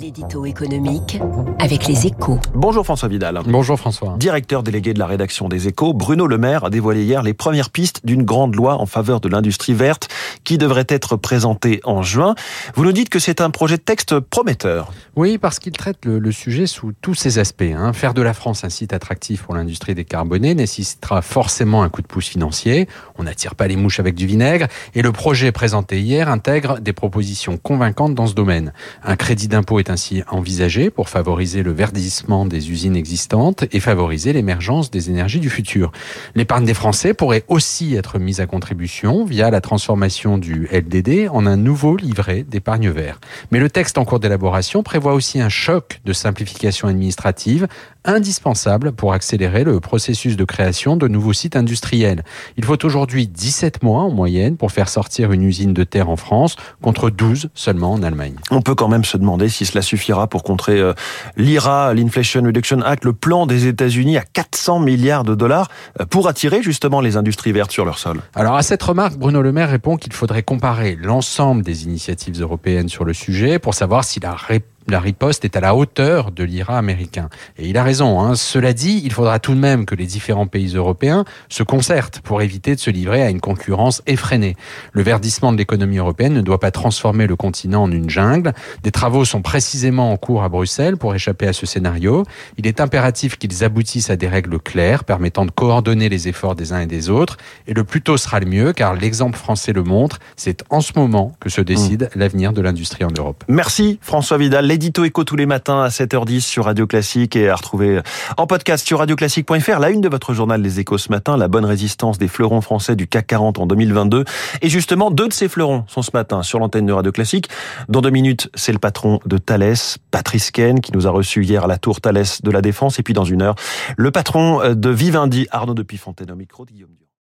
L'édito économique avec les échos. Bonjour François Vidal. Bonjour François. Directeur délégué de la rédaction des échos, Bruno Le Maire a dévoilé hier les premières pistes d'une grande loi en faveur de l'industrie verte qui devrait être présentée en juin. Vous nous dites que c'est un projet de texte prometteur. Oui, parce qu'il traite le, le, sujet sous tous ses aspects. Hein. Faire de la France un site attractif pour l'industrie décarbonée nécessitera forcément un coup de pouce financier. On n'attire pas les mouches avec du vinaigre. Et le projet présenté hier intègre des propositions convaincantes dans ce domaine. Un crédit d'impôt est ainsi envisagé pour favoriser le verdissement des usines existantes et favoriser l'émergence des énergies du futur. L'épargne des Français pourrait aussi être mise à contribution via la transformation du LDD en un nouveau livret d'épargne vert. Mais le texte en cours d'élaboration prévoit aussi un choc de simplification administrative indispensable pour accélérer le processus de création de nouveaux sites industriels. Il faut aujourd'hui 17 mois en moyenne pour faire sortir une usine de terre en France contre 12 seulement en Allemagne. On peut quand même se demander si cela suffira pour contrer euh, l'IRA, l'Inflation Reduction Act, le plan des États-Unis à 400 milliards de dollars euh, pour attirer justement les industries vertes sur leur sol. Alors à cette remarque, Bruno Le Maire répond qu'il faudrait comparer l'ensemble des initiatives européennes sur le sujet pour savoir si la réponse la riposte est à la hauteur de l'IRA américain. Et il a raison. Hein. Cela dit, il faudra tout de même que les différents pays européens se concertent pour éviter de se livrer à une concurrence effrénée. Le verdissement de l'économie européenne ne doit pas transformer le continent en une jungle. Des travaux sont précisément en cours à Bruxelles pour échapper à ce scénario. Il est impératif qu'ils aboutissent à des règles claires permettant de coordonner les efforts des uns et des autres. Et le plus tôt sera le mieux, car l'exemple français le montre. C'est en ce moment que se décide mmh. l'avenir de l'industrie en Europe. Merci François Vidal l'édito écho tous les matins à 7h10 sur Radio Classique et à retrouver en podcast sur radioclassique.fr. La une de votre journal Les Échos ce matin, la bonne résistance des fleurons français du CAC 40 en 2022. Et justement, deux de ces fleurons sont ce matin sur l'antenne de Radio Classique. Dans deux minutes, c'est le patron de Thales, Patrice Ken, qui nous a reçu hier à la tour Thales de la Défense. Et puis dans une heure, le patron de Vivendi, Arnaud Depuis Fontaine au micro